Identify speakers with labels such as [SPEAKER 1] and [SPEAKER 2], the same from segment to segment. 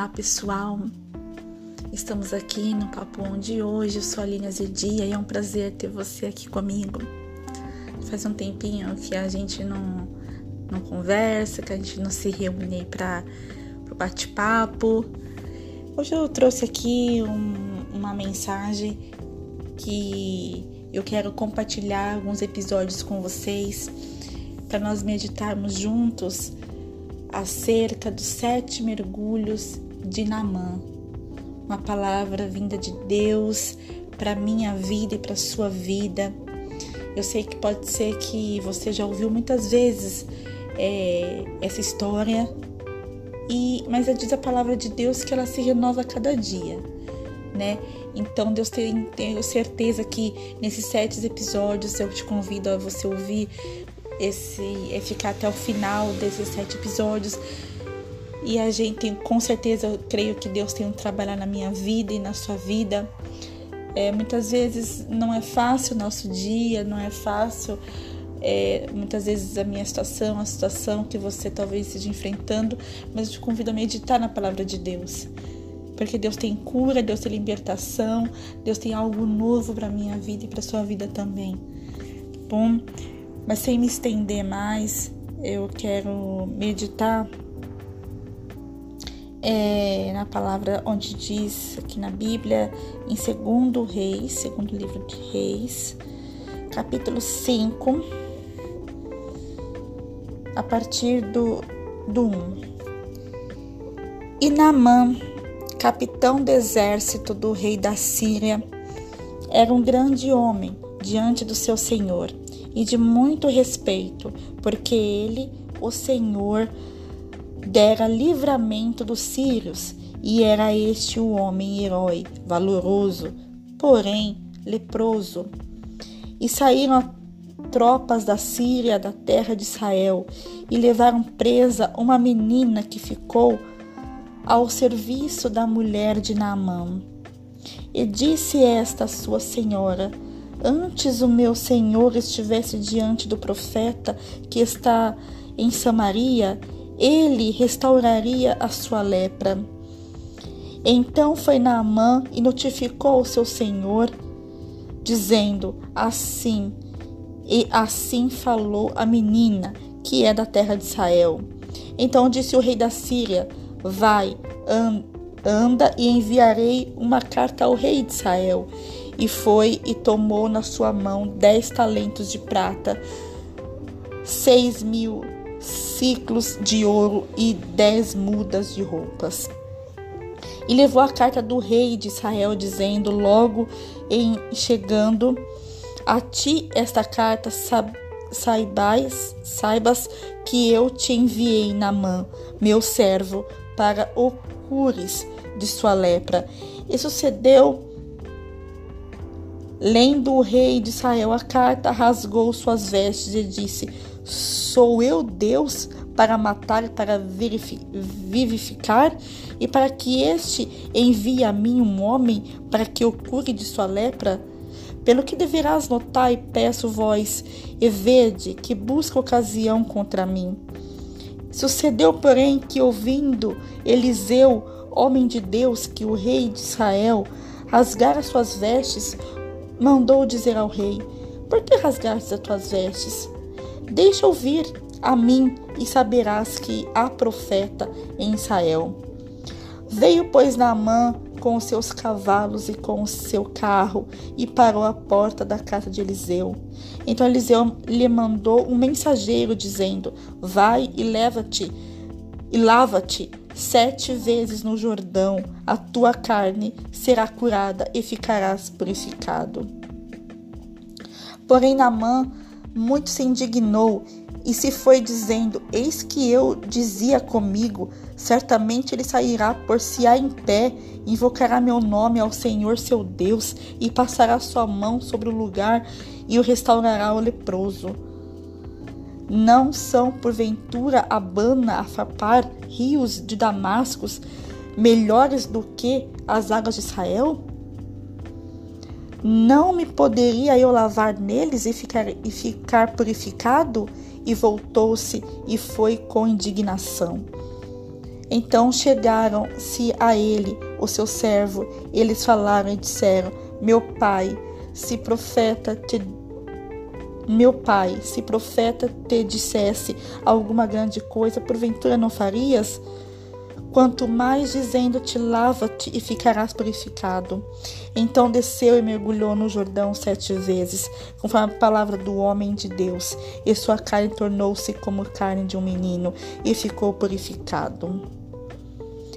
[SPEAKER 1] Olá pessoal, estamos aqui no Papo Onde hoje. Eu sou a Aline Azedia e é um prazer ter você aqui comigo. Faz um tempinho que a gente não, não conversa, que a gente não se reúne para o bate-papo. Hoje eu trouxe aqui um, uma mensagem que eu quero compartilhar alguns episódios com vocês para nós meditarmos juntos acerca dos sete mergulhos de Namã. Uma palavra vinda de Deus para minha vida e para sua vida. Eu sei que pode ser que você já ouviu muitas vezes é, essa história, e mas diz a palavra de Deus que ela se renova a cada dia, né? Então Deus tem, tenho certeza que nesses sete episódios eu te convido a você ouvir esse é ficar até o final desses sete episódios. E a gente, com certeza, eu creio que Deus tem um trabalhar na minha vida e na sua vida. É, muitas vezes não é fácil o nosso dia, não é fácil é, muitas vezes a minha situação, a situação que você talvez esteja enfrentando, mas eu te convido a meditar na palavra de Deus. Porque Deus tem cura, Deus tem libertação, Deus tem algo novo para minha vida e para sua vida também. Bom, mas sem me estender mais, eu quero meditar é, na palavra onde diz aqui na Bíblia, em segundo Reis, segundo livro de Reis, capítulo 5, a partir do, do 1. E Naamã, capitão do exército do rei da Síria, era um grande homem diante do seu senhor e de muito respeito, porque ele, o Senhor, dera livramento dos sírios, e era este o homem herói, valoroso, porém leproso. E saíram tropas da Síria da terra de Israel e levaram presa uma menina que ficou ao serviço da mulher de Naamã. E disse esta sua senhora: Antes o meu senhor estivesse diante do profeta que está em Samaria, ele restauraria a sua lepra. Então foi Naamã e notificou o seu senhor, dizendo: Assim, e assim falou a menina, que é da terra de Israel. Então disse o rei da Síria: Vai, anda e enviarei uma carta ao rei de Israel e foi e tomou na sua mão dez talentos de prata, seis mil ciclos de ouro e dez mudas de roupas. E levou a carta do rei de Israel, dizendo: Logo em chegando a ti esta carta, saibais, saibas que eu te enviei na mão, meu servo, para o cures de sua lepra. E sucedeu Lendo o rei de Israel a carta, rasgou suas vestes e disse: Sou eu Deus para matar para vivificar, e para que este envie a mim um homem para que eu cure de sua lepra? Pelo que deverás notar e peço vós, e vede que busca ocasião contra mim. Sucedeu, porém, que ouvindo Eliseu, homem de Deus, que o rei de Israel rasgara suas vestes, mandou dizer ao rei: Por que rasgaste as tuas vestes? Deixa ouvir a mim e saberás que há profeta em Israel. Veio, pois, Naamã com os seus cavalos e com o seu carro e parou à porta da casa de Eliseu. Então Eliseu lhe mandou um mensageiro dizendo: Vai e leva-te e lava-te sete vezes no Jordão, a tua carne será curada e ficarás purificado. Porém, Naamã muito se indignou e se foi dizendo: Eis que eu dizia comigo: certamente ele sairá por si em pé, invocará meu nome ao Senhor seu Deus e passará sua mão sobre o lugar e o restaurará o leproso. Não são, porventura, Abana, Afapar, rios de Damascos, melhores do que as águas de Israel? Não me poderia eu lavar neles e ficar, e ficar purificado? E voltou-se e foi com indignação. Então chegaram-se a ele, o seu servo, eles falaram e disseram: Meu pai, se profeta te meu pai, se profeta te dissesse alguma grande coisa, porventura não farias? Quanto mais dizendo-te, lava-te e ficarás purificado. Então desceu e mergulhou no Jordão sete vezes, conforme a palavra do homem de Deus, e sua carne tornou-se como carne de um menino, e ficou purificado.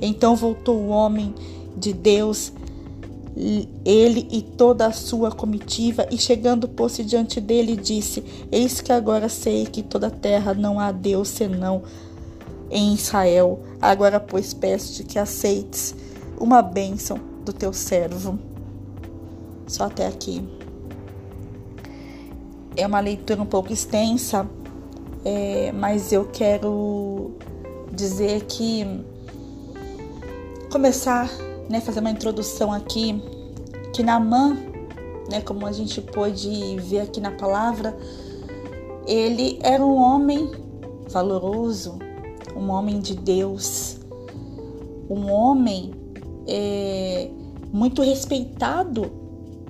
[SPEAKER 1] Então voltou o homem de Deus, ele e toda a sua comitiva, e chegando pôs-se diante dele, disse: Eis que agora sei que toda a terra não há Deus senão em Israel. Agora, pois, peço-te que aceites uma bênção do teu servo. Só até aqui. É uma leitura um pouco extensa, é, mas eu quero dizer que começar, né, fazer uma introdução aqui, que Naamã, né, como a gente pôde ver aqui na palavra, ele era um homem valoroso, um homem de Deus, um homem é, muito respeitado.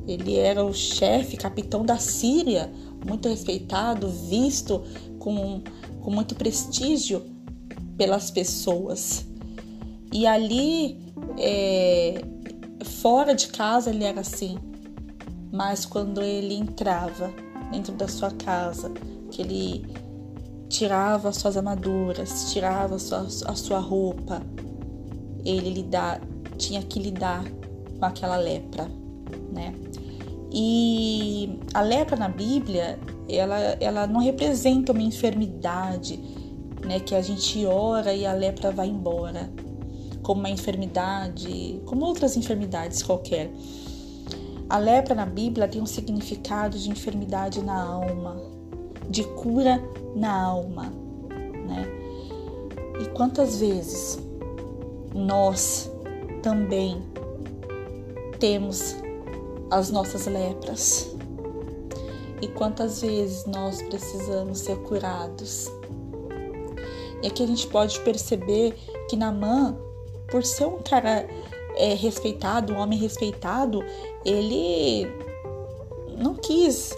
[SPEAKER 1] Ele era o chefe, capitão da Síria, muito respeitado, visto com, com muito prestígio pelas pessoas. E ali, é, fora de casa, ele era assim. Mas quando ele entrava dentro da sua casa, que ele tirava suas armaduras, tirava a sua, a sua roupa, ele tinha que lidar com aquela lepra, né? E a lepra na Bíblia, ela, ela não representa uma enfermidade, né? Que a gente ora e a lepra vai embora, como uma enfermidade, como outras enfermidades qualquer. A lepra na Bíblia tem um significado de enfermidade na alma, de cura na alma, né? E quantas vezes nós também temos as nossas lepras? E quantas vezes nós precisamos ser curados? E aqui a gente pode perceber que Namã, por ser um cara é, respeitado, um homem respeitado, ele não quis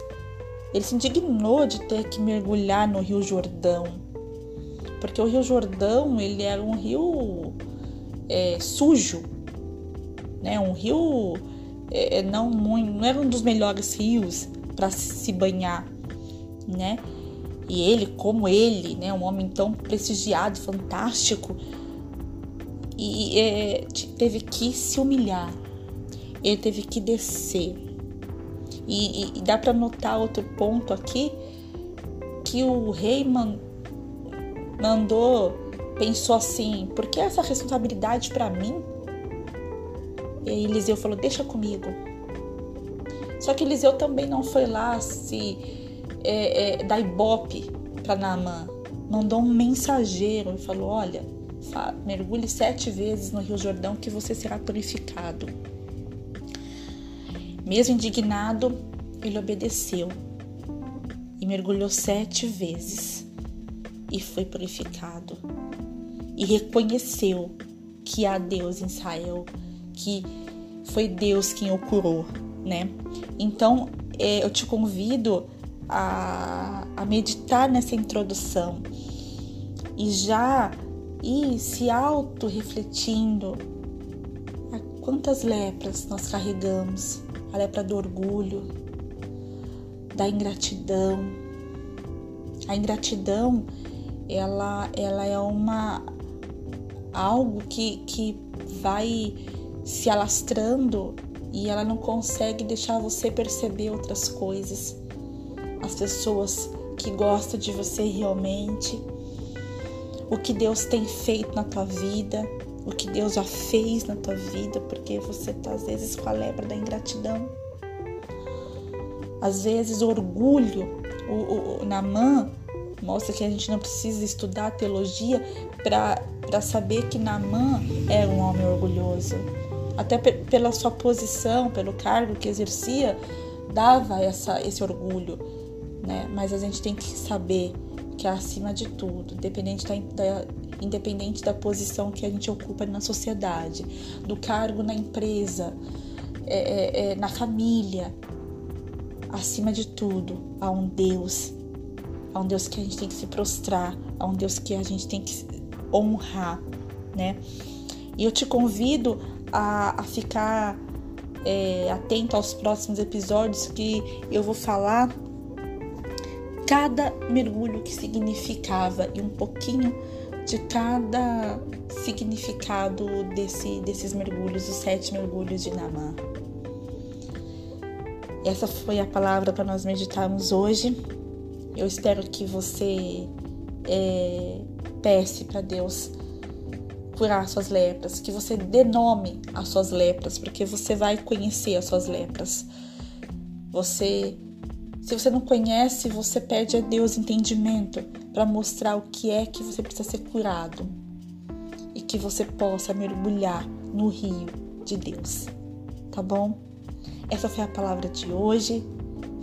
[SPEAKER 1] ele se indignou de ter que mergulhar no Rio Jordão, porque o Rio Jordão ele era um rio é, sujo, né? Um rio é, é não muito, não era um dos melhores rios para se banhar, né? E ele, como ele, né, um homem tão prestigiado, fantástico, e é, teve que se humilhar. Ele teve que descer e, e, e dá para notar outro ponto aqui que o rei man, mandou, pensou assim: por que essa responsabilidade para mim? E Eliseu falou: deixa comigo. Só que Eliseu também não foi lá se é, é, dar ibope para Naamã. Mandou um mensageiro e falou: olha, mergulhe sete vezes no Rio Jordão que você será purificado. Mesmo indignado, ele obedeceu e mergulhou sete vezes e foi purificado. E reconheceu que há Deus em Israel, que foi Deus quem o curou, né? Então é, eu te convido a, a meditar nessa introdução e já ir se auto-refletindo quantas lepras nós carregamos a lepra do orgulho, da ingratidão. A ingratidão, ela, ela é uma algo que, que vai se alastrando e ela não consegue deixar você perceber outras coisas. As pessoas que gostam de você realmente, o que Deus tem feito na tua vida, o que Deus já fez na tua vida, porque você tá às vezes com a lepra da ingratidão. Às vezes o orgulho, o, o, mostra que a gente não precisa estudar teologia para saber que Namã era um homem orgulhoso. Até pela sua posição, pelo cargo que exercia, dava essa, esse orgulho. Né? Mas a gente tem que saber que é acima de tudo, independente da, da, independente da posição que a gente ocupa na sociedade, do cargo na empresa, é, é, é, na família. Acima de tudo, há um Deus, há um Deus que a gente tem que se prostrar, há um Deus que a gente tem que honrar, né? E eu te convido a, a ficar é, atento aos próximos episódios que eu vou falar cada mergulho que significava e um pouquinho de cada significado desse, desses mergulhos, os sete mergulhos de Namá. Essa foi a palavra para nós meditarmos hoje. Eu espero que você é, peça para Deus curar suas lepras, que você dê nome às suas lepras, porque você vai conhecer as suas lepras. Você, se você não conhece, você pede a Deus entendimento para mostrar o que é que você precisa ser curado e que você possa mergulhar no rio de Deus. Tá bom? Essa foi a palavra de hoje.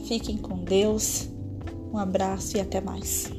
[SPEAKER 1] Fiquem com Deus. Um abraço e até mais.